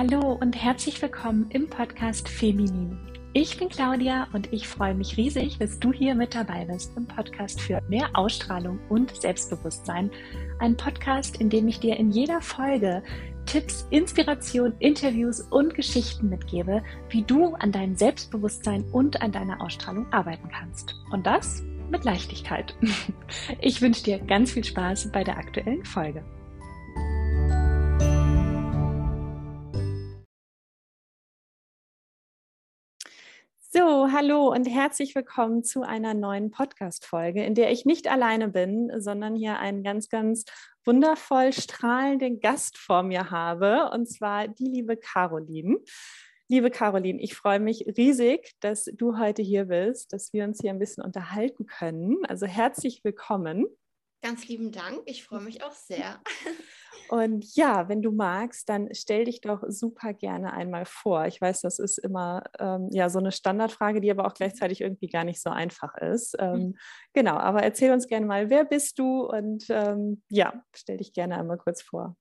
Hallo und herzlich willkommen im Podcast Feminin. Ich bin Claudia und ich freue mich riesig, dass du hier mit dabei bist im Podcast für mehr Ausstrahlung und Selbstbewusstsein. Ein Podcast, in dem ich dir in jeder Folge Tipps, Inspiration, Interviews und Geschichten mitgebe, wie du an deinem Selbstbewusstsein und an deiner Ausstrahlung arbeiten kannst. Und das mit Leichtigkeit. Ich wünsche dir ganz viel Spaß bei der aktuellen Folge. So, hallo und herzlich willkommen zu einer neuen Podcast-Folge, in der ich nicht alleine bin, sondern hier einen ganz, ganz wundervoll strahlenden Gast vor mir habe, und zwar die liebe Caroline. Liebe Caroline, ich freue mich riesig, dass du heute hier bist, dass wir uns hier ein bisschen unterhalten können. Also herzlich willkommen. Ganz lieben Dank. Ich freue mich auch sehr. Und ja, wenn du magst, dann stell dich doch super gerne einmal vor. Ich weiß, das ist immer ähm, ja so eine Standardfrage, die aber auch gleichzeitig irgendwie gar nicht so einfach ist. Ähm, mhm. Genau, aber erzähl uns gerne mal, wer bist du? Und ähm, ja, stell dich gerne einmal kurz vor.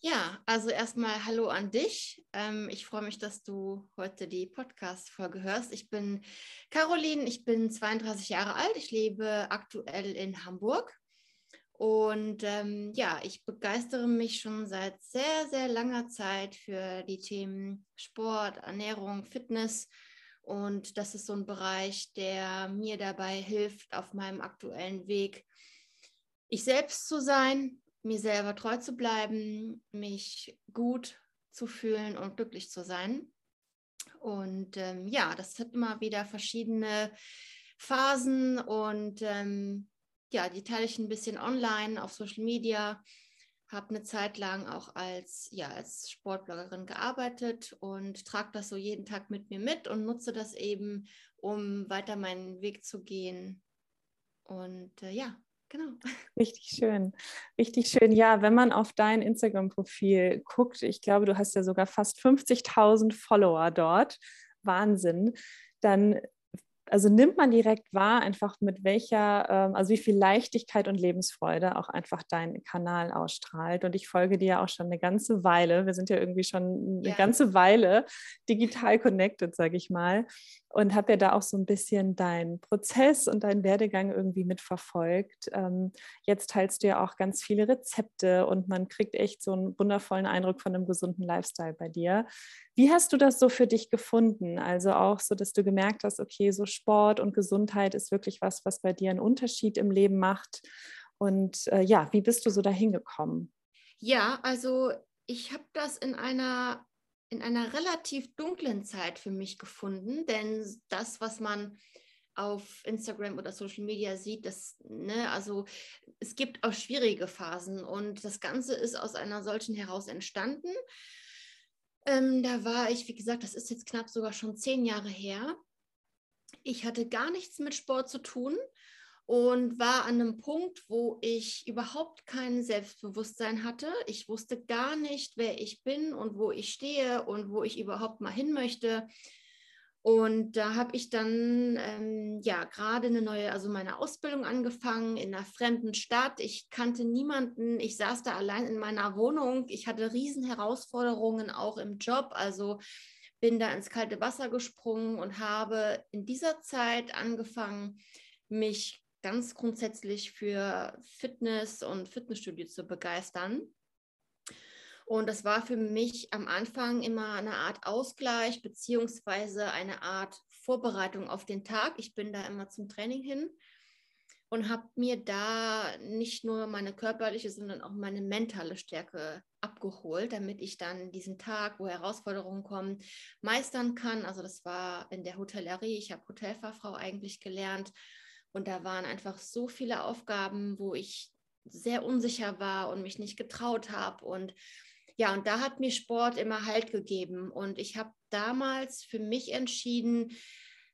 Ja, also erstmal Hallo an dich. Ähm, ich freue mich, dass du heute die Podcast-Folge hörst. Ich bin Caroline, ich bin 32 Jahre alt. Ich lebe aktuell in Hamburg und ähm, ja, ich begeistere mich schon seit sehr, sehr langer Zeit für die Themen Sport, Ernährung, Fitness. Und das ist so ein Bereich, der mir dabei hilft, auf meinem aktuellen Weg ich selbst zu sein, mir selber treu zu bleiben, mich gut zu fühlen und glücklich zu sein. Und ähm, ja, das hat immer wieder verschiedene Phasen und ähm, ja, die teile ich ein bisschen online auf Social Media. Habe eine Zeit lang auch als, ja, als Sportbloggerin gearbeitet und trage das so jeden Tag mit mir mit und nutze das eben, um weiter meinen Weg zu gehen. Und äh, ja, genau. Richtig schön, richtig schön. Ja, wenn man auf dein Instagram-Profil guckt, ich glaube, du hast ja sogar fast 50.000 Follower dort. Wahnsinn. Dann also nimmt man direkt wahr, einfach mit welcher, ähm, also wie viel Leichtigkeit und Lebensfreude auch einfach dein Kanal ausstrahlt. Und ich folge dir ja auch schon eine ganze Weile. Wir sind ja irgendwie schon eine ja. ganze Weile digital connected, sage ich mal. Und habe ja da auch so ein bisschen deinen Prozess und deinen Werdegang irgendwie mitverfolgt. Ähm, jetzt teilst du ja auch ganz viele Rezepte und man kriegt echt so einen wundervollen Eindruck von einem gesunden Lifestyle bei dir. Wie hast du das so für dich gefunden? Also auch so, dass du gemerkt hast, okay, so Sport und Gesundheit ist wirklich was, was bei dir einen Unterschied im Leben macht. Und äh, ja, wie bist du so dahin gekommen? Ja, also ich habe das in einer in einer relativ dunklen Zeit für mich gefunden, denn das, was man auf Instagram oder Social Media sieht, das, ne, also es gibt auch schwierige Phasen und das Ganze ist aus einer solchen heraus entstanden. Ähm, da war ich, wie gesagt, das ist jetzt knapp sogar schon zehn Jahre her. Ich hatte gar nichts mit Sport zu tun und war an einem Punkt, wo ich überhaupt kein Selbstbewusstsein hatte. Ich wusste gar nicht, wer ich bin und wo ich stehe und wo ich überhaupt mal hin möchte. Und da habe ich dann ähm, ja gerade eine neue, also meine Ausbildung angefangen in einer fremden Stadt. Ich kannte niemanden. Ich saß da allein in meiner Wohnung. Ich hatte riesen Herausforderungen auch im Job. Also bin da ins kalte Wasser gesprungen und habe in dieser Zeit angefangen, mich ganz grundsätzlich für Fitness und Fitnessstudio zu begeistern. Und das war für mich am Anfang immer eine Art Ausgleich beziehungsweise eine Art Vorbereitung auf den Tag. Ich bin da immer zum Training hin und habe mir da nicht nur meine körperliche, sondern auch meine mentale Stärke abgeholt, damit ich dann diesen Tag, wo Herausforderungen kommen, meistern kann. Also das war in der Hotellerie. Ich habe Hotelfachfrau eigentlich gelernt und da waren einfach so viele Aufgaben, wo ich sehr unsicher war und mich nicht getraut habe. Und ja, und da hat mir Sport immer Halt gegeben. Und ich habe damals für mich entschieden,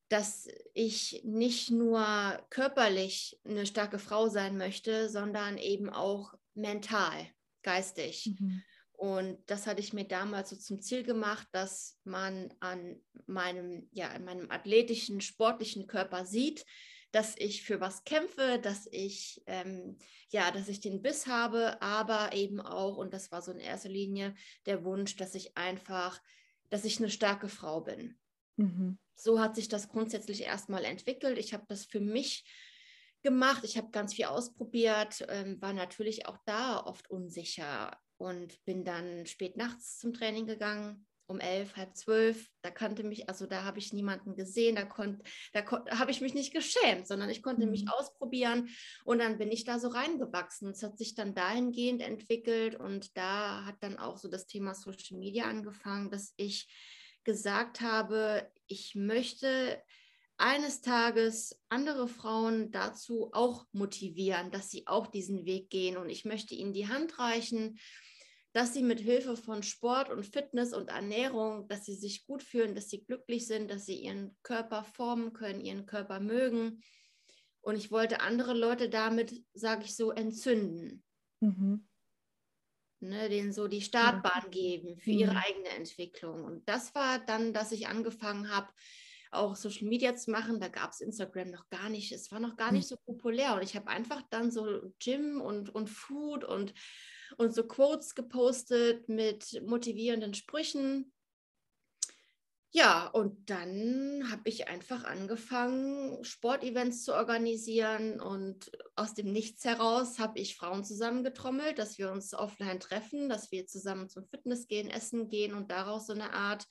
dass ich nicht nur körperlich eine starke Frau sein möchte, sondern eben auch mental, geistig. Mhm. Und das hatte ich mir damals so zum Ziel gemacht, dass man an meinem, ja, an meinem athletischen, sportlichen Körper sieht, dass ich für was kämpfe, dass ich ähm, ja, dass ich den Biss habe, aber eben auch, und das war so in erster Linie der Wunsch, dass ich einfach, dass ich eine starke Frau bin. Mhm. So hat sich das grundsätzlich erstmal entwickelt. Ich habe das für mich gemacht. Ich habe ganz viel ausprobiert, ähm, war natürlich auch da oft unsicher und bin dann spät nachts zum Training gegangen, um elf, halb zwölf. Da kannte mich, also da habe ich niemanden gesehen, da, konnt, da kon habe ich mich nicht geschämt, sondern ich konnte mhm. mich ausprobieren und dann bin ich da so reingewachsen. Es hat sich dann dahingehend entwickelt und da hat dann auch so das Thema Social Media angefangen, dass ich gesagt habe, ich möchte eines Tages andere Frauen dazu auch motivieren, dass sie auch diesen Weg gehen und ich möchte ihnen die Hand reichen dass sie mit Hilfe von Sport und Fitness und Ernährung, dass sie sich gut fühlen, dass sie glücklich sind, dass sie ihren Körper formen können, ihren Körper mögen. Und ich wollte andere Leute damit, sage ich so, entzünden. Mhm. Ne, denen so die Startbahn geben für ihre mhm. eigene Entwicklung. Und das war dann, dass ich angefangen habe, auch Social Media zu machen. Da gab es Instagram noch gar nicht. Es war noch gar nicht mhm. so populär. Und ich habe einfach dann so Gym und, und Food und und so Quotes gepostet mit motivierenden Sprüchen. Ja, und dann habe ich einfach angefangen, Sportevents zu organisieren und aus dem Nichts heraus habe ich Frauen zusammengetrommelt, dass wir uns offline treffen, dass wir zusammen zum Fitness gehen, essen gehen und daraus so eine Art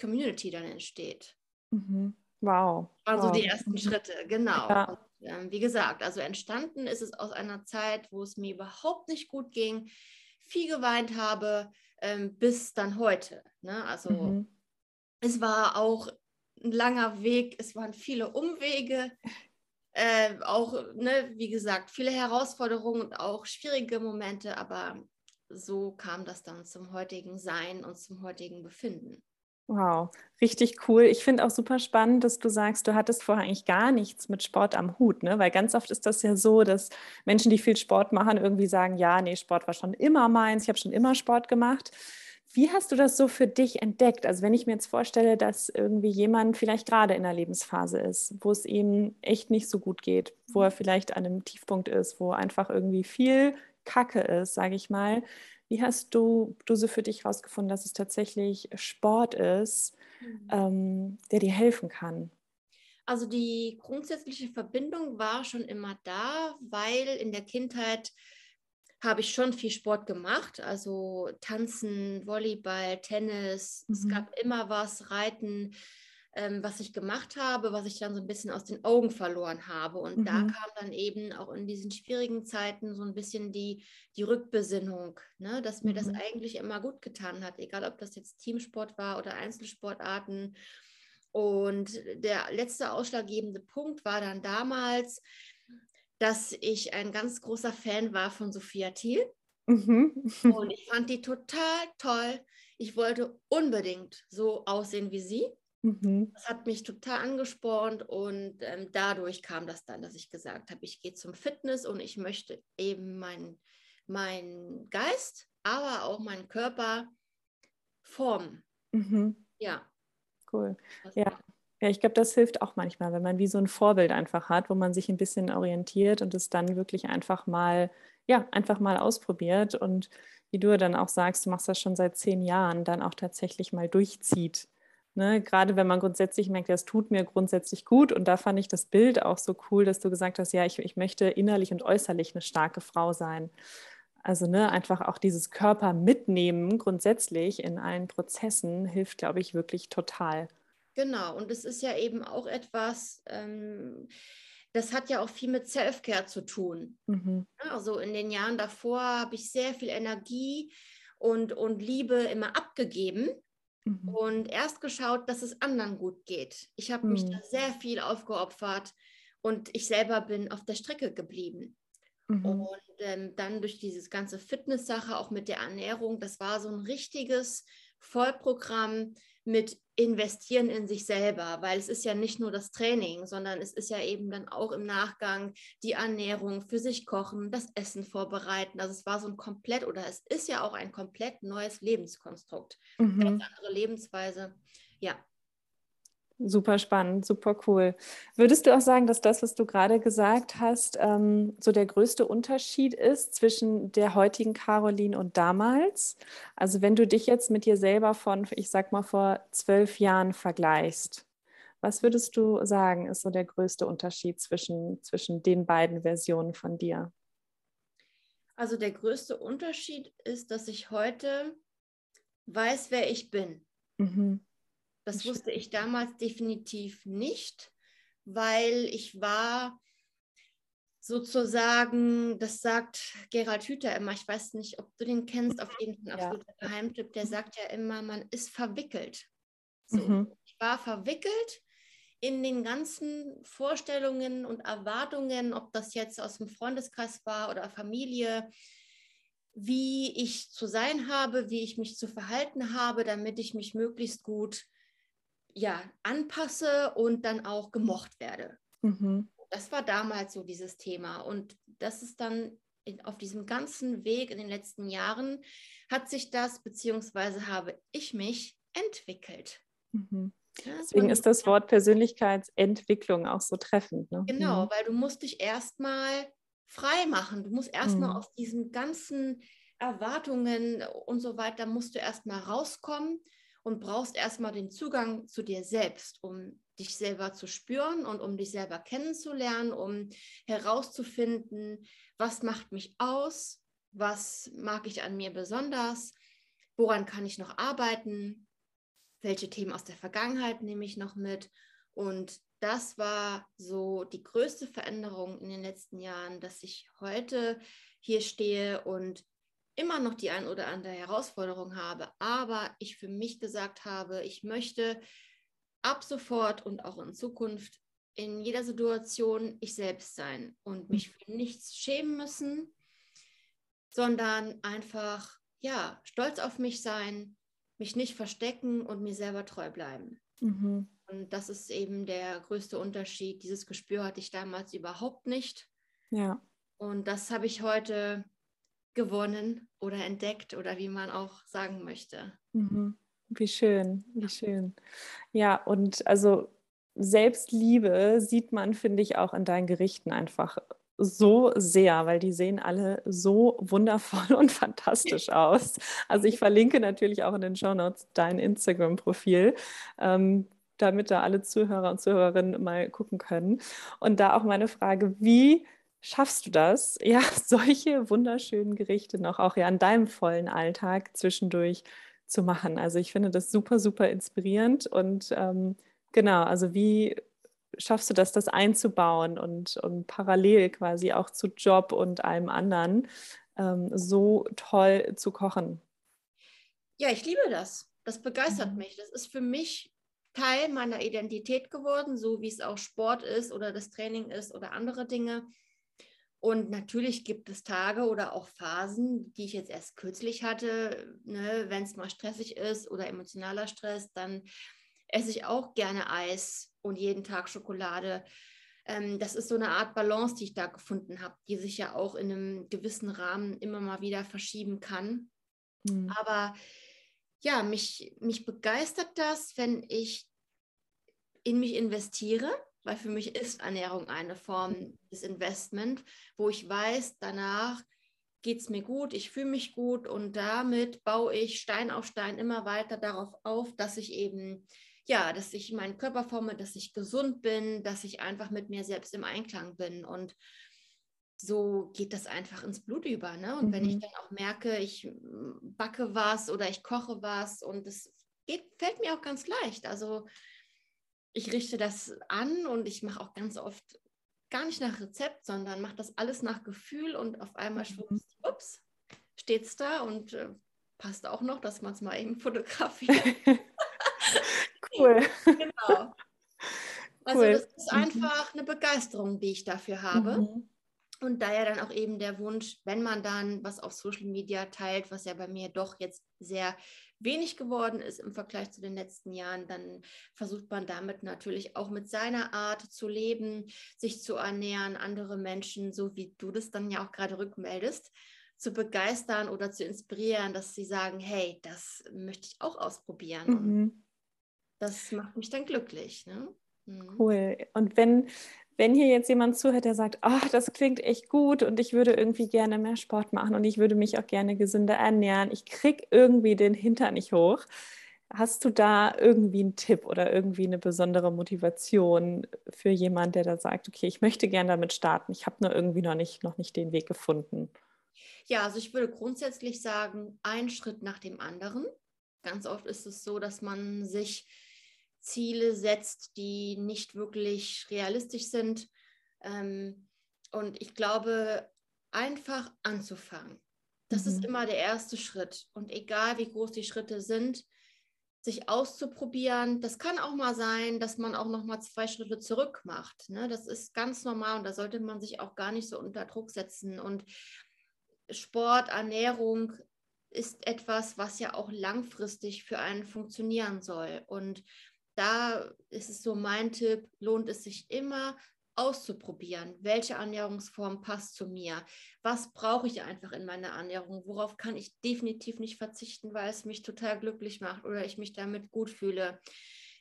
Community dann entsteht. Mhm. Wow. Das waren wow. so die ersten Schritte, genau. Ja ähm, wie gesagt, also entstanden ist es aus einer Zeit, wo es mir überhaupt nicht gut ging, viel geweint habe, ähm, bis dann heute. Ne? Also mhm. es war auch ein langer Weg, es waren viele Umwege, äh, auch, ne, wie gesagt, viele Herausforderungen und auch schwierige Momente, aber so kam das dann zum heutigen Sein und zum heutigen Befinden. Wow, richtig cool. Ich finde auch super spannend, dass du sagst, du hattest vorher eigentlich gar nichts mit Sport am Hut, ne? Weil ganz oft ist das ja so, dass Menschen, die viel Sport machen, irgendwie sagen, ja, nee, Sport war schon immer meins, ich habe schon immer Sport gemacht. Wie hast du das so für dich entdeckt? Also wenn ich mir jetzt vorstelle, dass irgendwie jemand vielleicht gerade in einer Lebensphase ist, wo es ihm echt nicht so gut geht, wo er vielleicht an einem Tiefpunkt ist, wo einfach irgendwie viel Kacke ist, sage ich mal. Wie hast du, du so für dich herausgefunden, dass es tatsächlich Sport ist, mhm. ähm, der dir helfen kann? Also die grundsätzliche Verbindung war schon immer da, weil in der Kindheit habe ich schon viel Sport gemacht, also Tanzen, Volleyball, Tennis, mhm. es gab immer was, Reiten, ähm, was ich gemacht habe, was ich dann so ein bisschen aus den Augen verloren habe. Und mhm. da kam dann eben auch in diesen schwierigen Zeiten so ein bisschen die, die Rückbesinnung, ne? dass mir mhm. das eigentlich immer gut getan hat, egal ob das jetzt Teamsport war oder Einzelsportarten. Und der letzte ausschlaggebende Punkt war dann damals, dass ich ein ganz großer Fan war von Sophia Thiel. Mhm. Und ich fand die total toll. Ich wollte unbedingt so aussehen wie sie. Mhm. Das hat mich total angespornt und ähm, dadurch kam das dann, dass ich gesagt habe, ich gehe zum Fitness und ich möchte eben meinen mein Geist, aber auch meinen Körper formen. Mhm. Ja. Cool. ja. Ja, ich glaube, das hilft auch manchmal, wenn man wie so ein Vorbild einfach hat, wo man sich ein bisschen orientiert und es dann wirklich einfach mal, ja, einfach mal ausprobiert und wie du dann auch sagst, du machst das schon seit zehn Jahren, dann auch tatsächlich mal durchzieht Ne, gerade wenn man grundsätzlich merkt, das tut mir grundsätzlich gut. Und da fand ich das Bild auch so cool, dass du gesagt hast, ja, ich, ich möchte innerlich und äußerlich eine starke Frau sein. Also ne, einfach auch dieses Körper mitnehmen grundsätzlich in allen Prozessen hilft, glaube ich, wirklich total. Genau, und es ist ja eben auch etwas, ähm, das hat ja auch viel mit Self-Care zu tun. Mhm. Also in den Jahren davor habe ich sehr viel Energie und, und Liebe immer abgegeben Mhm. Und erst geschaut, dass es anderen gut geht. Ich habe mhm. mich da sehr viel aufgeopfert und ich selber bin auf der Strecke geblieben. Mhm. Und ähm, dann durch dieses ganze Fitness-Sache, auch mit der Ernährung, das war so ein richtiges Vollprogramm mit investieren in sich selber, weil es ist ja nicht nur das Training, sondern es ist ja eben dann auch im Nachgang die Ernährung, für sich kochen, das Essen vorbereiten. Also es war so ein komplett oder es ist ja auch ein komplett neues Lebenskonstrukt, mhm. ganz andere Lebensweise. Ja. Super spannend, super cool. Würdest du auch sagen, dass das, was du gerade gesagt hast, ähm, so der größte Unterschied ist zwischen der heutigen Caroline und damals? Also wenn du dich jetzt mit dir selber von, ich sag mal, vor zwölf Jahren vergleichst, was würdest du sagen, ist so der größte Unterschied zwischen, zwischen den beiden Versionen von dir? Also der größte Unterschied ist, dass ich heute weiß, wer ich bin. Mhm. Das wusste ich damals definitiv nicht, weil ich war sozusagen, das sagt Gerald Hüther immer, ich weiß nicht, ob du den kennst, auf jeden Fall ein absoluter ja. Geheimtipp, der sagt ja immer, man ist verwickelt. So, mhm. Ich war verwickelt in den ganzen Vorstellungen und Erwartungen, ob das jetzt aus dem Freundeskreis war oder Familie, wie ich zu sein habe, wie ich mich zu verhalten habe, damit ich mich möglichst gut ja, anpasse und dann auch gemocht werde. Mhm. Das war damals so dieses Thema. Und das ist dann in, auf diesem ganzen Weg in den letzten Jahren, hat sich das, beziehungsweise habe ich mich entwickelt. Mhm. Ja, Deswegen ist das Wort Persönlichkeitsentwicklung auch so treffend. Ne? Genau, mhm. weil du musst dich erstmal frei machen. Du musst erstmal mhm. aus diesen ganzen Erwartungen und so weiter, musst du erstmal rauskommen und brauchst erstmal den Zugang zu dir selbst, um dich selber zu spüren und um dich selber kennenzulernen, um herauszufinden, was macht mich aus, was mag ich an mir besonders, woran kann ich noch arbeiten, welche Themen aus der Vergangenheit nehme ich noch mit. Und das war so die größte Veränderung in den letzten Jahren, dass ich heute hier stehe und immer noch die ein oder andere Herausforderung habe, aber ich für mich gesagt habe, ich möchte ab sofort und auch in Zukunft in jeder Situation ich selbst sein und mich für nichts schämen müssen, sondern einfach ja stolz auf mich sein, mich nicht verstecken und mir selber treu bleiben. Mhm. Und das ist eben der größte Unterschied. Dieses Gespür hatte ich damals überhaupt nicht. Ja. Und das habe ich heute gewonnen oder entdeckt oder wie man auch sagen möchte. Mhm. Wie schön, wie schön. Ja, und also Selbstliebe sieht man, finde ich, auch in deinen Gerichten einfach so sehr, weil die sehen alle so wundervoll und fantastisch aus. Also ich verlinke natürlich auch in den Show Notes dein Instagram-Profil, ähm, damit da alle Zuhörer und Zuhörerinnen mal gucken können. Und da auch meine Frage, wie schaffst du das, ja, solche wunderschönen Gerichte noch auch ja an deinem vollen Alltag zwischendurch zu machen? Also ich finde das super, super inspirierend und ähm, genau, also wie schaffst du das, das einzubauen und, und parallel quasi auch zu Job und allem anderen ähm, so toll zu kochen? Ja, ich liebe das. Das begeistert mhm. mich. Das ist für mich Teil meiner Identität geworden, so wie es auch Sport ist oder das Training ist oder andere Dinge. Und natürlich gibt es Tage oder auch Phasen, die ich jetzt erst kürzlich hatte, ne, wenn es mal stressig ist oder emotionaler Stress, dann esse ich auch gerne Eis und jeden Tag Schokolade. Ähm, das ist so eine Art Balance, die ich da gefunden habe, die sich ja auch in einem gewissen Rahmen immer mal wieder verschieben kann. Mhm. Aber ja, mich, mich begeistert das, wenn ich in mich investiere weil für mich ist Ernährung eine Form des Investment, wo ich weiß, danach geht es mir gut, ich fühle mich gut und damit baue ich Stein auf Stein immer weiter darauf auf, dass ich eben, ja, dass ich meinen Körper forme, dass ich gesund bin, dass ich einfach mit mir selbst im Einklang bin und so geht das einfach ins Blut über. Ne? Und mhm. wenn ich mhm. dann auch merke, ich backe was oder ich koche was und es geht, fällt mir auch ganz leicht. Also ich richte das an und ich mache auch ganz oft gar nicht nach Rezept, sondern mache das alles nach Gefühl und auf einmal mhm. schwupps, ups, steht es da und äh, passt auch noch, dass man es mal eben fotografiert. cool. genau. Also cool. das ist mhm. einfach eine Begeisterung, die ich dafür habe. Mhm. Und daher dann auch eben der Wunsch, wenn man dann was auf Social Media teilt, was ja bei mir doch jetzt sehr wenig geworden ist im Vergleich zu den letzten Jahren, dann versucht man damit natürlich auch mit seiner Art zu leben, sich zu ernähren, andere Menschen, so wie du das dann ja auch gerade rückmeldest, zu begeistern oder zu inspirieren, dass sie sagen, hey, das möchte ich auch ausprobieren. Mhm. das macht mich dann glücklich. Ne? Mhm. Cool. Und wenn, wenn hier jetzt jemand zuhört, der sagt, oh, das klingt echt gut und ich würde irgendwie gerne mehr Sport machen und ich würde mich auch gerne gesünder ernähren, ich kriege irgendwie den Hintern nicht hoch. Hast du da irgendwie einen Tipp oder irgendwie eine besondere Motivation für jemanden, der da sagt, okay, ich möchte gerne damit starten, ich habe nur irgendwie noch nicht, noch nicht den Weg gefunden? Ja, also ich würde grundsätzlich sagen, ein Schritt nach dem anderen. Ganz oft ist es so, dass man sich Ziele setzt, die nicht wirklich realistisch sind. Ähm, und ich glaube, einfach anzufangen. Das mhm. ist immer der erste Schritt. Und egal wie groß die Schritte sind, sich auszuprobieren. Das kann auch mal sein, dass man auch noch mal zwei Schritte zurück macht. Ne? Das ist ganz normal und da sollte man sich auch gar nicht so unter Druck setzen. Und Sport, Ernährung ist etwas, was ja auch langfristig für einen funktionieren soll. Und da ist es so mein Tipp, lohnt es sich immer auszuprobieren, welche Ernährungsform passt zu mir, was brauche ich einfach in meiner Ernährung, worauf kann ich definitiv nicht verzichten, weil es mich total glücklich macht oder ich mich damit gut fühle.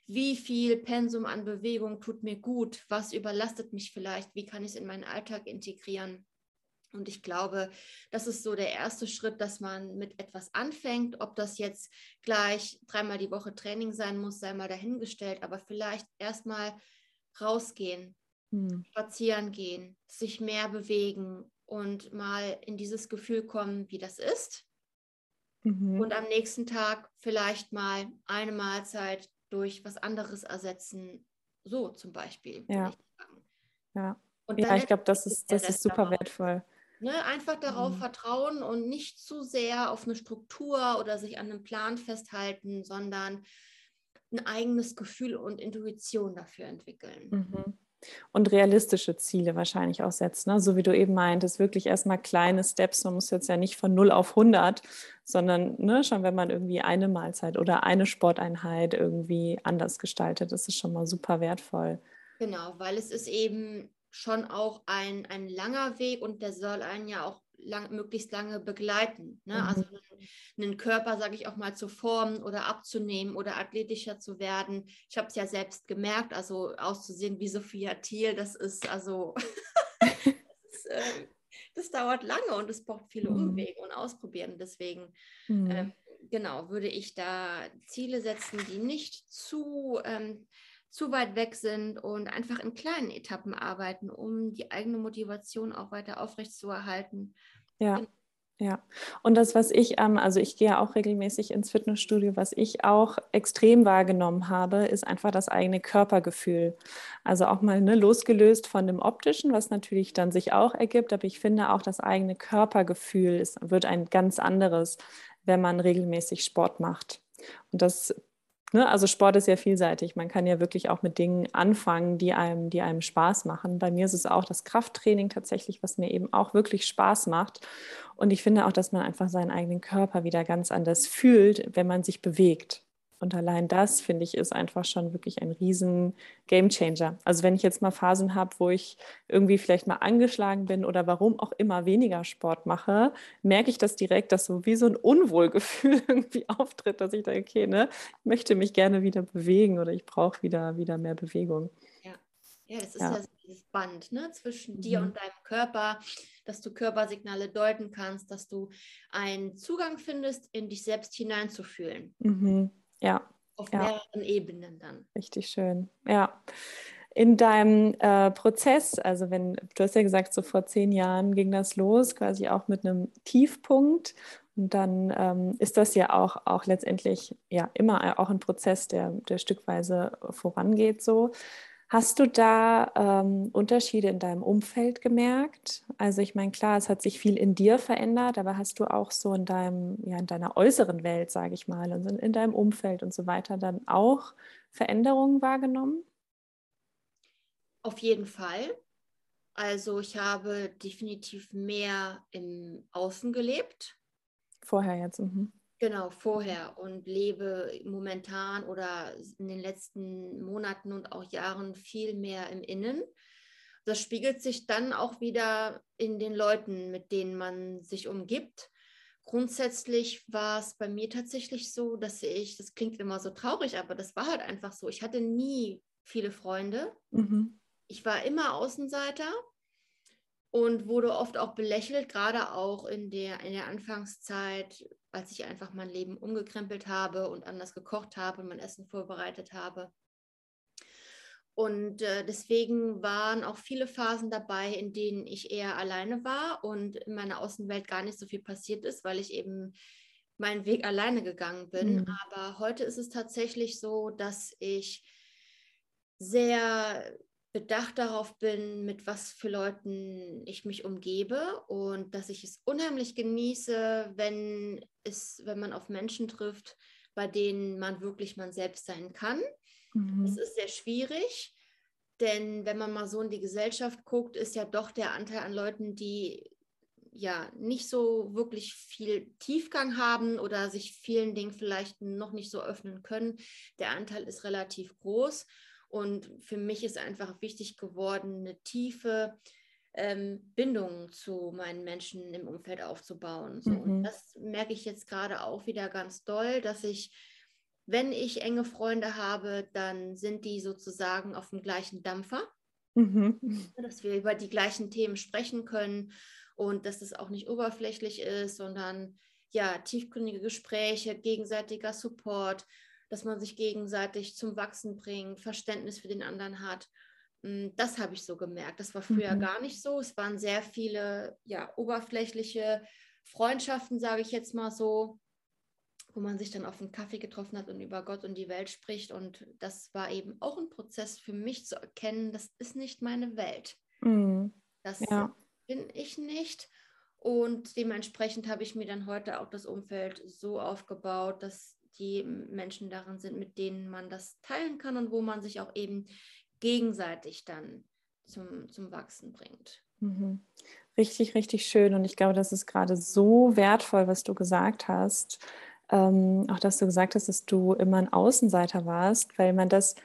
Wie viel Pensum an Bewegung tut mir gut? Was überlastet mich vielleicht? Wie kann ich es in meinen Alltag integrieren? Und ich glaube, das ist so der erste Schritt, dass man mit etwas anfängt. Ob das jetzt gleich dreimal die Woche Training sein muss, sei mal dahingestellt, aber vielleicht erstmal rausgehen, hm. spazieren gehen, sich mehr bewegen und mal in dieses Gefühl kommen, wie das ist. Mhm. Und am nächsten Tag vielleicht mal eine Mahlzeit durch was anderes ersetzen. So zum Beispiel. Ja. Ja. ja, ich glaube, das ist, das ist super wertvoll. Ne, einfach darauf mhm. vertrauen und nicht zu sehr auf eine Struktur oder sich an einem Plan festhalten, sondern ein eigenes Gefühl und Intuition dafür entwickeln. Mhm. Und realistische Ziele wahrscheinlich auch setzen. Ne? So wie du eben meintest, wirklich erstmal kleine Steps. Man muss jetzt ja nicht von 0 auf 100, sondern ne, schon wenn man irgendwie eine Mahlzeit oder eine Sporteinheit irgendwie anders gestaltet, das ist schon mal super wertvoll. Genau, weil es ist eben schon auch ein, ein langer Weg und der soll einen ja auch lang, möglichst lange begleiten. Ne? Mhm. Also einen Körper, sage ich auch mal, zu formen oder abzunehmen oder athletischer zu werden. Ich habe es ja selbst gemerkt, also auszusehen wie Sophia Thiel, das ist also, das, ist, äh, das, dauert lange und es braucht viele mhm. Umwege und Ausprobieren. Deswegen, mhm. ähm, genau, würde ich da Ziele setzen, die nicht zu... Ähm, zu weit weg sind und einfach in kleinen Etappen arbeiten, um die eigene Motivation auch weiter aufrechtzuerhalten. Ja. Genau. Ja, und das, was ich, ähm, also ich gehe auch regelmäßig ins Fitnessstudio, was ich auch extrem wahrgenommen habe, ist einfach das eigene Körpergefühl. Also auch mal ne, losgelöst von dem optischen, was natürlich dann sich auch ergibt, aber ich finde auch das eigene Körpergefühl ist, wird ein ganz anderes, wenn man regelmäßig Sport macht. Und das Ne? Also Sport ist ja vielseitig. Man kann ja wirklich auch mit Dingen anfangen, die einem, die einem Spaß machen. Bei mir ist es auch das Krafttraining tatsächlich, was mir eben auch wirklich Spaß macht. Und ich finde auch, dass man einfach seinen eigenen Körper wieder ganz anders fühlt, wenn man sich bewegt. Und allein das, finde ich, ist einfach schon wirklich ein riesen Gamechanger. Also wenn ich jetzt mal Phasen habe, wo ich irgendwie vielleicht mal angeschlagen bin oder warum auch immer weniger Sport mache, merke ich das direkt, dass so wie so ein Unwohlgefühl irgendwie auftritt, dass ich denke, okay, ne, ich möchte mich gerne wieder bewegen oder ich brauche wieder, wieder mehr Bewegung. Ja. Ja, das ist ja, ja dieses Band ne, zwischen mhm. dir und deinem Körper, dass du Körpersignale deuten kannst, dass du einen Zugang findest, in dich selbst hineinzufühlen. Mhm. Ja. Auf ja. mehreren Ebenen dann. Richtig schön. Ja. In deinem äh, Prozess, also wenn, du hast ja gesagt, so vor zehn Jahren ging das los, quasi auch mit einem Tiefpunkt. Und dann ähm, ist das ja auch, auch letztendlich ja immer auch ein Prozess, der, der stückweise vorangeht so. Hast du da ähm, Unterschiede in deinem Umfeld gemerkt? Also ich meine, klar, es hat sich viel in dir verändert, aber hast du auch so in deinem, ja, in deiner äußeren Welt, sage ich mal, und in deinem Umfeld und so weiter dann auch Veränderungen wahrgenommen? Auf jeden Fall. Also ich habe definitiv mehr im Außen gelebt. Vorher jetzt. Mhm. Genau, vorher und lebe momentan oder in den letzten Monaten und auch Jahren viel mehr im Innen. Das spiegelt sich dann auch wieder in den Leuten, mit denen man sich umgibt, grundsätzlich war es bei mir tatsächlich so, dass ich, das klingt immer so traurig, aber das war halt einfach so. Ich hatte nie viele Freunde. Mhm. Ich war immer Außenseiter und wurde oft auch belächelt, gerade auch in der, in der Anfangszeit, als ich einfach mein Leben umgekrempelt habe und anders gekocht habe und mein Essen vorbereitet habe. Und äh, deswegen waren auch viele Phasen dabei, in denen ich eher alleine war und in meiner Außenwelt gar nicht so viel passiert ist, weil ich eben meinen Weg alleine gegangen bin. Mhm. Aber heute ist es tatsächlich so, dass ich sehr bedacht darauf bin, mit was für Leuten ich mich umgebe und dass ich es unheimlich genieße, wenn es, wenn man auf Menschen trifft, bei denen man wirklich man selbst sein kann. Mhm. Das ist sehr schwierig, denn wenn man mal so in die Gesellschaft guckt, ist ja doch der Anteil an Leuten, die ja nicht so wirklich viel Tiefgang haben oder sich vielen Dingen vielleicht noch nicht so öffnen können. Der Anteil ist relativ groß. Und für mich ist einfach wichtig geworden, eine tiefe ähm, Bindung zu meinen Menschen im Umfeld aufzubauen. So. Mhm. Und das merke ich jetzt gerade auch wieder ganz doll, dass ich, wenn ich enge Freunde habe, dann sind die sozusagen auf dem gleichen Dampfer. Mhm. Dass wir über die gleichen Themen sprechen können und dass es auch nicht oberflächlich ist, sondern ja, tiefgründige Gespräche, gegenseitiger Support dass man sich gegenseitig zum Wachsen bringt, Verständnis für den anderen hat. Mm, das habe ich so gemerkt. Das war früher mhm. gar nicht so. Es waren sehr viele ja, oberflächliche Freundschaften, sage ich jetzt mal so, wo man sich dann auf einen Kaffee getroffen hat und über Gott und die Welt spricht. Und das war eben auch ein Prozess für mich zu erkennen, das ist nicht meine Welt. Mhm. Das ja. bin ich nicht. Und dementsprechend habe ich mir dann heute auch das Umfeld so aufgebaut, dass die Menschen darin sind, mit denen man das teilen kann und wo man sich auch eben gegenseitig dann zum, zum Wachsen bringt. Mhm. Richtig, richtig schön. Und ich glaube, das ist gerade so wertvoll, was du gesagt hast. Ähm, auch dass du gesagt hast, dass du immer ein Außenseiter warst, weil man das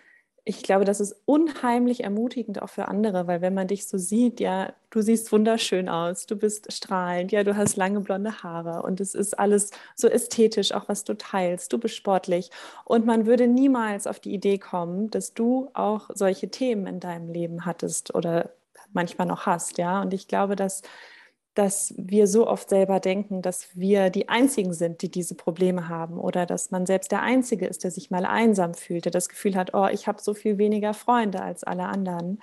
ich glaube, das ist unheimlich ermutigend auch für andere, weil wenn man dich so sieht, ja, du siehst wunderschön aus, du bist strahlend, ja, du hast lange blonde Haare und es ist alles so ästhetisch, auch was du teilst, du bist sportlich und man würde niemals auf die Idee kommen, dass du auch solche Themen in deinem Leben hattest oder manchmal noch hast, ja, und ich glaube, dass dass wir so oft selber denken, dass wir die Einzigen sind, die diese Probleme haben oder dass man selbst der Einzige ist, der sich mal einsam fühlt, der das Gefühl hat, oh, ich habe so viel weniger Freunde als alle anderen.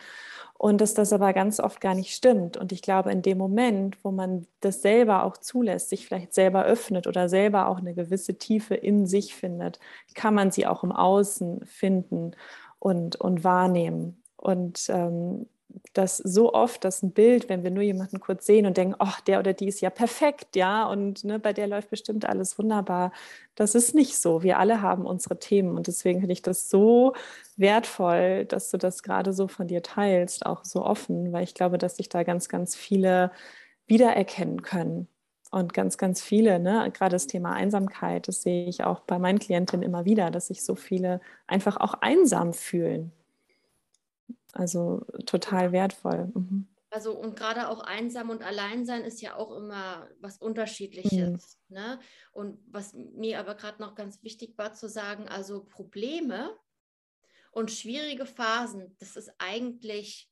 Und dass das aber ganz oft gar nicht stimmt. Und ich glaube, in dem Moment, wo man das selber auch zulässt, sich vielleicht selber öffnet oder selber auch eine gewisse Tiefe in sich findet, kann man sie auch im Außen finden und, und wahrnehmen. Und ähm, das so oft, dass ein Bild, wenn wir nur jemanden kurz sehen und denken, ach, der oder die ist ja perfekt, ja, und ne, bei der läuft bestimmt alles wunderbar. Das ist nicht so. Wir alle haben unsere Themen und deswegen finde ich das so wertvoll, dass du das gerade so von dir teilst, auch so offen, weil ich glaube, dass sich da ganz, ganz viele wiedererkennen können. Und ganz, ganz viele, ne, gerade das Thema Einsamkeit, das sehe ich auch bei meinen Klientinnen immer wieder, dass sich so viele einfach auch einsam fühlen also total wertvoll. Mhm. Also und gerade auch einsam und allein sein ist ja auch immer was Unterschiedliches. Mhm. Ne? Und was mir aber gerade noch ganz wichtig war zu sagen, also Probleme und schwierige Phasen, das ist eigentlich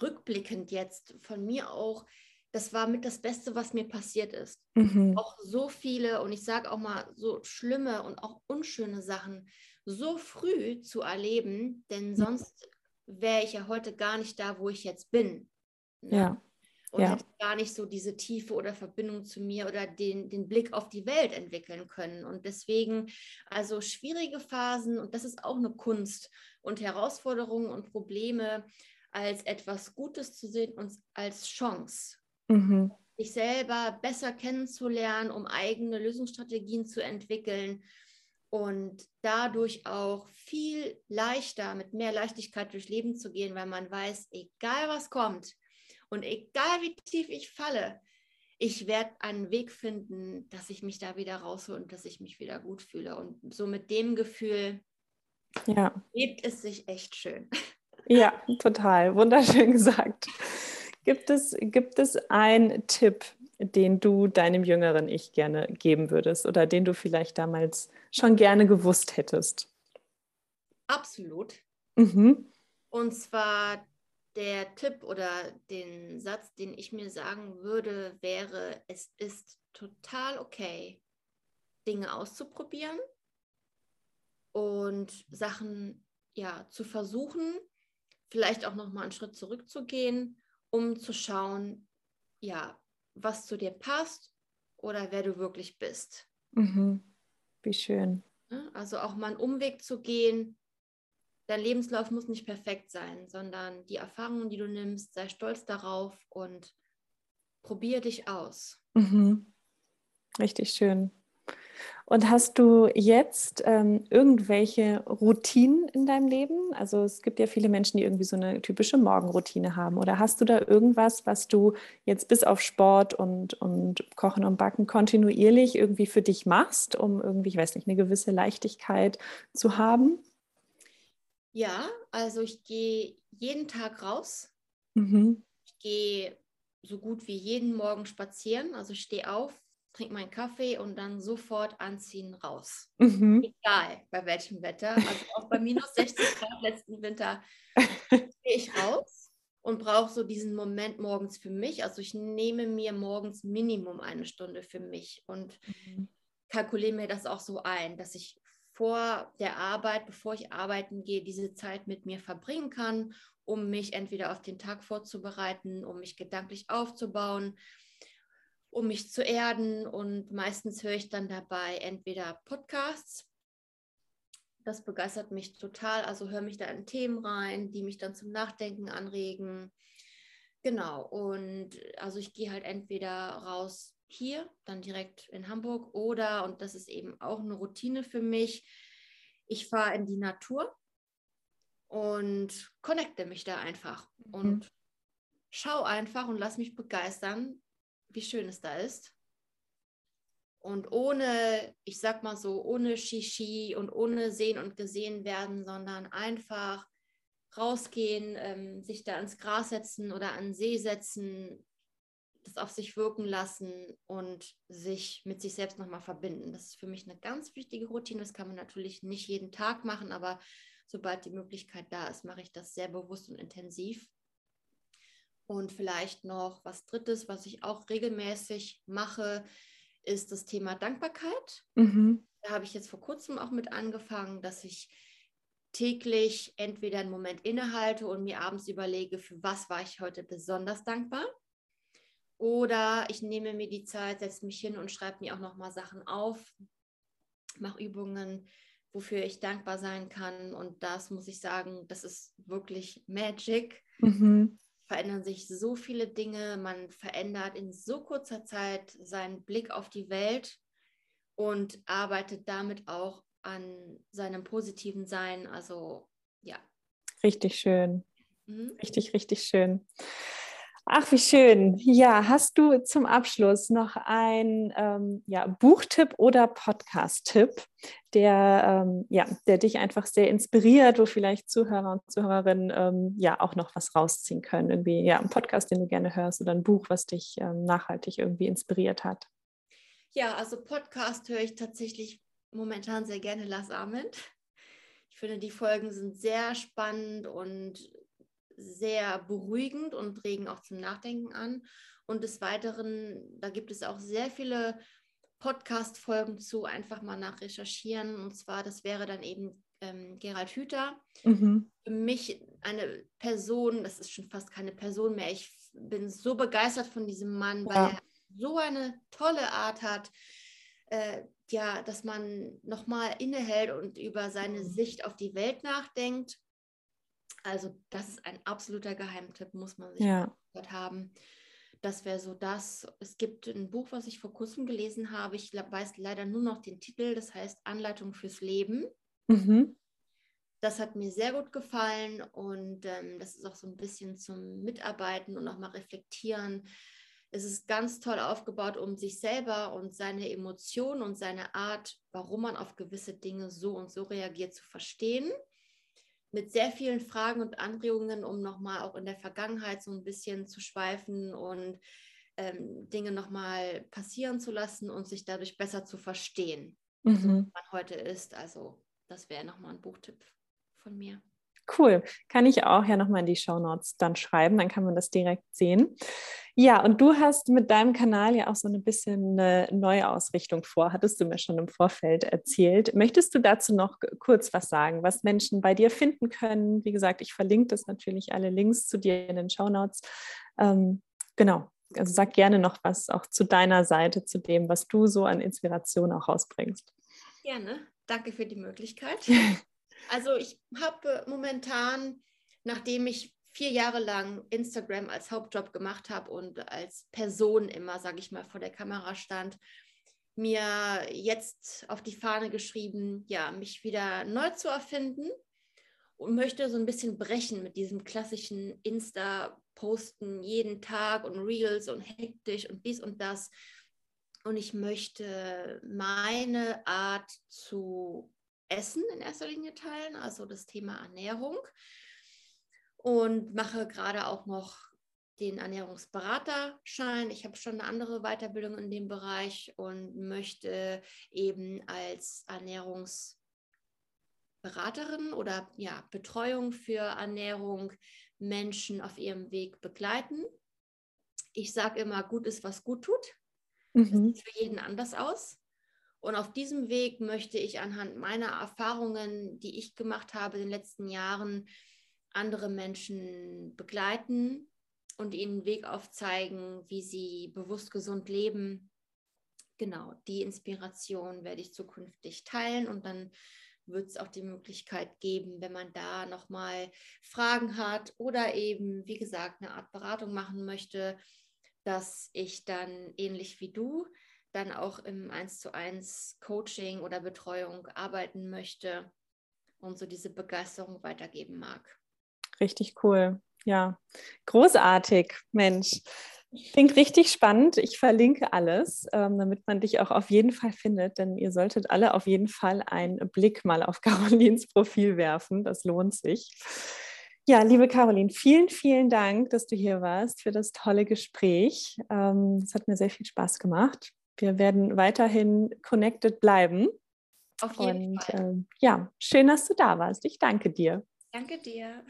rückblickend jetzt von mir auch, das war mit das Beste, was mir passiert ist. Mhm. Auch so viele und ich sage auch mal so schlimme und auch unschöne Sachen so früh zu erleben, denn mhm. sonst wäre ich ja heute gar nicht da, wo ich jetzt bin. Ne? Ja. Und ja. hätte gar nicht so diese Tiefe oder Verbindung zu mir oder den, den Blick auf die Welt entwickeln können. Und deswegen, also schwierige Phasen, und das ist auch eine Kunst und Herausforderungen und Probleme als etwas Gutes zu sehen und als Chance. Mhm. Sich selber besser kennenzulernen, um eigene Lösungsstrategien zu entwickeln und dadurch auch viel leichter, mit mehr Leichtigkeit durchs Leben zu gehen, weil man weiß, egal was kommt und egal wie tief ich falle, ich werde einen Weg finden, dass ich mich da wieder raushole und dass ich mich wieder gut fühle. Und so mit dem Gefühl ja. lebt es sich echt schön. Ja, total. Wunderschön gesagt. Gibt es, gibt es einen Tipp, den du deinem jüngeren Ich gerne geben würdest oder den du vielleicht damals schon gerne gewusst hättest? Absolut. Mhm. Und zwar der Tipp oder den Satz, den ich mir sagen würde, wäre, es ist total okay, Dinge auszuprobieren und Sachen ja zu versuchen, vielleicht auch noch mal einen Schritt zurückzugehen, um zu schauen, ja, was zu dir passt oder wer du wirklich bist. Mhm. Wie schön. Ne? Also auch mal einen Umweg zu gehen. Dein Lebenslauf muss nicht perfekt sein, sondern die Erfahrungen, die du nimmst, sei stolz darauf und probier dich aus. Mhm. Richtig schön. Und hast du jetzt ähm, irgendwelche Routinen in deinem Leben? Also es gibt ja viele Menschen, die irgendwie so eine typische Morgenroutine haben. Oder hast du da irgendwas, was du jetzt bis auf Sport und, und Kochen und Backen kontinuierlich irgendwie für dich machst, um irgendwie, ich weiß nicht, eine gewisse Leichtigkeit zu haben? Ja, also ich gehe jeden Tag raus. Mhm. Ich gehe so gut wie jeden Morgen spazieren. Also ich stehe auf, trinke meinen Kaffee und dann sofort anziehen raus. Mhm. Egal bei welchem Wetter. Also auch bei minus 60 Grad letzten Winter gehe ich raus und brauche so diesen Moment morgens für mich. Also ich nehme mir morgens Minimum eine Stunde für mich und mhm. kalkuliere mir das auch so ein, dass ich vor der Arbeit, bevor ich arbeiten gehe, diese Zeit mit mir verbringen kann, um mich entweder auf den Tag vorzubereiten, um mich gedanklich aufzubauen um mich zu erden. Und meistens höre ich dann dabei entweder Podcasts. Das begeistert mich total. Also höre mich da in Themen rein, die mich dann zum Nachdenken anregen. Genau. Und also ich gehe halt entweder raus hier, dann direkt in Hamburg oder, und das ist eben auch eine Routine für mich, ich fahre in die Natur und connecte mich da einfach mhm. und schau einfach und lass mich begeistern, wie schön es da ist. Und ohne, ich sag mal so, ohne Shishi und ohne sehen und gesehen werden, sondern einfach rausgehen, ähm, sich da ins Gras setzen oder an See setzen, das auf sich wirken lassen und sich mit sich selbst nochmal verbinden. Das ist für mich eine ganz wichtige Routine. Das kann man natürlich nicht jeden Tag machen, aber sobald die Möglichkeit da ist, mache ich das sehr bewusst und intensiv. Und vielleicht noch was Drittes, was ich auch regelmäßig mache, ist das Thema Dankbarkeit. Mhm. Da habe ich jetzt vor kurzem auch mit angefangen, dass ich täglich entweder einen Moment innehalte und mir abends überlege, für was war ich heute besonders dankbar. Oder ich nehme mir die Zeit, setze mich hin und schreibe mir auch nochmal Sachen auf, mache Übungen, wofür ich dankbar sein kann. Und das muss ich sagen, das ist wirklich Magic. Mhm verändern sich so viele Dinge, man verändert in so kurzer Zeit seinen Blick auf die Welt und arbeitet damit auch an seinem positiven Sein. Also ja. Richtig schön. Mhm. Richtig, richtig schön. Ach, wie schön. Ja, hast du zum Abschluss noch einen ähm, ja, Buchtipp oder Podcast-Tipp, der, ähm, ja, der dich einfach sehr inspiriert, wo vielleicht Zuhörer und Zuhörerinnen ähm, ja auch noch was rausziehen können? Irgendwie ja, ein Podcast, den du gerne hörst oder ein Buch, was dich ähm, nachhaltig irgendwie inspiriert hat? Ja, also Podcast höre ich tatsächlich momentan sehr gerne Lars Ament. Ich finde, die Folgen sind sehr spannend und sehr beruhigend und regen auch zum Nachdenken an. Und des Weiteren, da gibt es auch sehr viele Podcast-Folgen zu, einfach mal nachrecherchieren. Und zwar, das wäre dann eben ähm, Gerald Hüther. Mhm. Für mich eine Person, das ist schon fast keine Person mehr. Ich bin so begeistert von diesem Mann, weil ja. er so eine tolle Art hat, äh, ja, dass man nochmal innehält und über seine mhm. Sicht auf die Welt nachdenkt. Also das ist ein absoluter Geheimtipp, muss man sich ja. gehört haben. Das wäre so das. Es gibt ein Buch, was ich vor kurzem gelesen habe. Ich weiß leider nur noch den Titel. Das heißt Anleitung fürs Leben. Mhm. Das hat mir sehr gut gefallen und ähm, das ist auch so ein bisschen zum Mitarbeiten und auch mal reflektieren. Es ist ganz toll aufgebaut, um sich selber und seine Emotionen und seine Art, warum man auf gewisse Dinge so und so reagiert, zu verstehen mit sehr vielen Fragen und Anregungen, um nochmal auch in der Vergangenheit so ein bisschen zu schweifen und ähm, Dinge nochmal passieren zu lassen und sich dadurch besser zu verstehen, mhm. so wie man heute ist. Also das wäre nochmal ein Buchtipp von mir. Cool. Kann ich auch ja nochmal in die Show Notes dann schreiben, dann kann man das direkt sehen. Ja, und du hast mit deinem Kanal ja auch so ein bisschen eine Neuausrichtung vor, hattest du mir schon im Vorfeld erzählt. Möchtest du dazu noch kurz was sagen, was Menschen bei dir finden können? Wie gesagt, ich verlinke das natürlich alle Links zu dir in den Show Notes. Ähm, genau. Also sag gerne noch was auch zu deiner Seite, zu dem, was du so an Inspiration auch rausbringst. Gerne. Danke für die Möglichkeit. Also ich habe momentan, nachdem ich vier Jahre lang Instagram als Hauptjob gemacht habe und als Person immer, sage ich mal, vor der Kamera stand, mir jetzt auf die Fahne geschrieben, ja, mich wieder neu zu erfinden und möchte so ein bisschen brechen mit diesem klassischen Insta-Posten jeden Tag und Reels und hektisch und dies und das. Und ich möchte meine Art zu Essen in erster Linie teilen, also das Thema Ernährung. Und mache gerade auch noch den Ernährungsberaterschein. Ich habe schon eine andere Weiterbildung in dem Bereich und möchte eben als Ernährungsberaterin oder ja, Betreuung für Ernährung Menschen auf ihrem Weg begleiten. Ich sage immer, gut ist, was gut tut. Mhm. Das sieht für jeden anders aus. Und auf diesem Weg möchte ich anhand meiner Erfahrungen, die ich gemacht habe in den letzten Jahren, andere Menschen begleiten und ihnen einen Weg aufzeigen, wie sie bewusst gesund leben. Genau, die Inspiration werde ich zukünftig teilen und dann wird es auch die Möglichkeit geben, wenn man da nochmal Fragen hat oder eben, wie gesagt, eine Art Beratung machen möchte, dass ich dann ähnlich wie du dann auch im 1 zu 1 Coaching oder Betreuung arbeiten möchte und so diese Begeisterung weitergeben mag. Richtig cool. Ja, großartig, Mensch. Klingt richtig spannend. Ich verlinke alles, ähm, damit man dich auch auf jeden Fall findet, denn ihr solltet alle auf jeden Fall einen Blick mal auf Carolins Profil werfen. Das lohnt sich. Ja, liebe Caroline, vielen, vielen Dank, dass du hier warst für das tolle Gespräch. Ähm, es hat mir sehr viel Spaß gemacht wir werden weiterhin connected bleiben. Auf jeden Und, Fall. Äh, ja, schön, dass du da warst. Ich danke dir. Danke dir.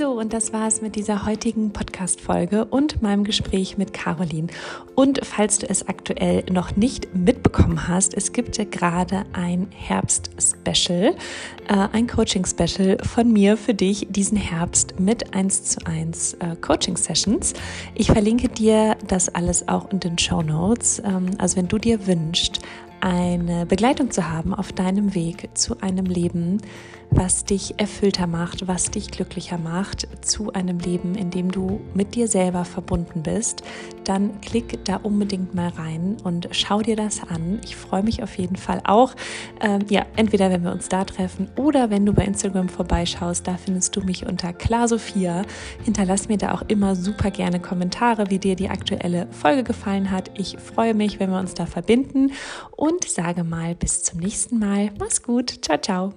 So, und das war es mit dieser heutigen Podcast-Folge und meinem Gespräch mit Caroline. Und falls du es aktuell noch nicht mitbekommen hast, es gibt ja gerade ein Herbst-Special, äh, ein Coaching-Special von mir für dich diesen Herbst mit 1 zu 1 äh, Coaching-Sessions. Ich verlinke dir das alles auch in den Show Notes. Ähm, also, wenn du dir wünschst, eine Begleitung zu haben auf deinem Weg zu einem Leben, was dich erfüllter macht, was dich glücklicher macht, zu einem Leben, in dem du mit dir selber verbunden bist, dann klick da unbedingt mal rein und schau dir das an. Ich freue mich auf jeden Fall auch. Ähm, ja, entweder wenn wir uns da treffen oder wenn du bei Instagram vorbeischaust, da findest du mich unter Klar Sophia. Hinterlass mir da auch immer super gerne Kommentare, wie dir die aktuelle Folge gefallen hat. Ich freue mich, wenn wir uns da verbinden und sage mal bis zum nächsten Mal. Mach's gut. Ciao, ciao.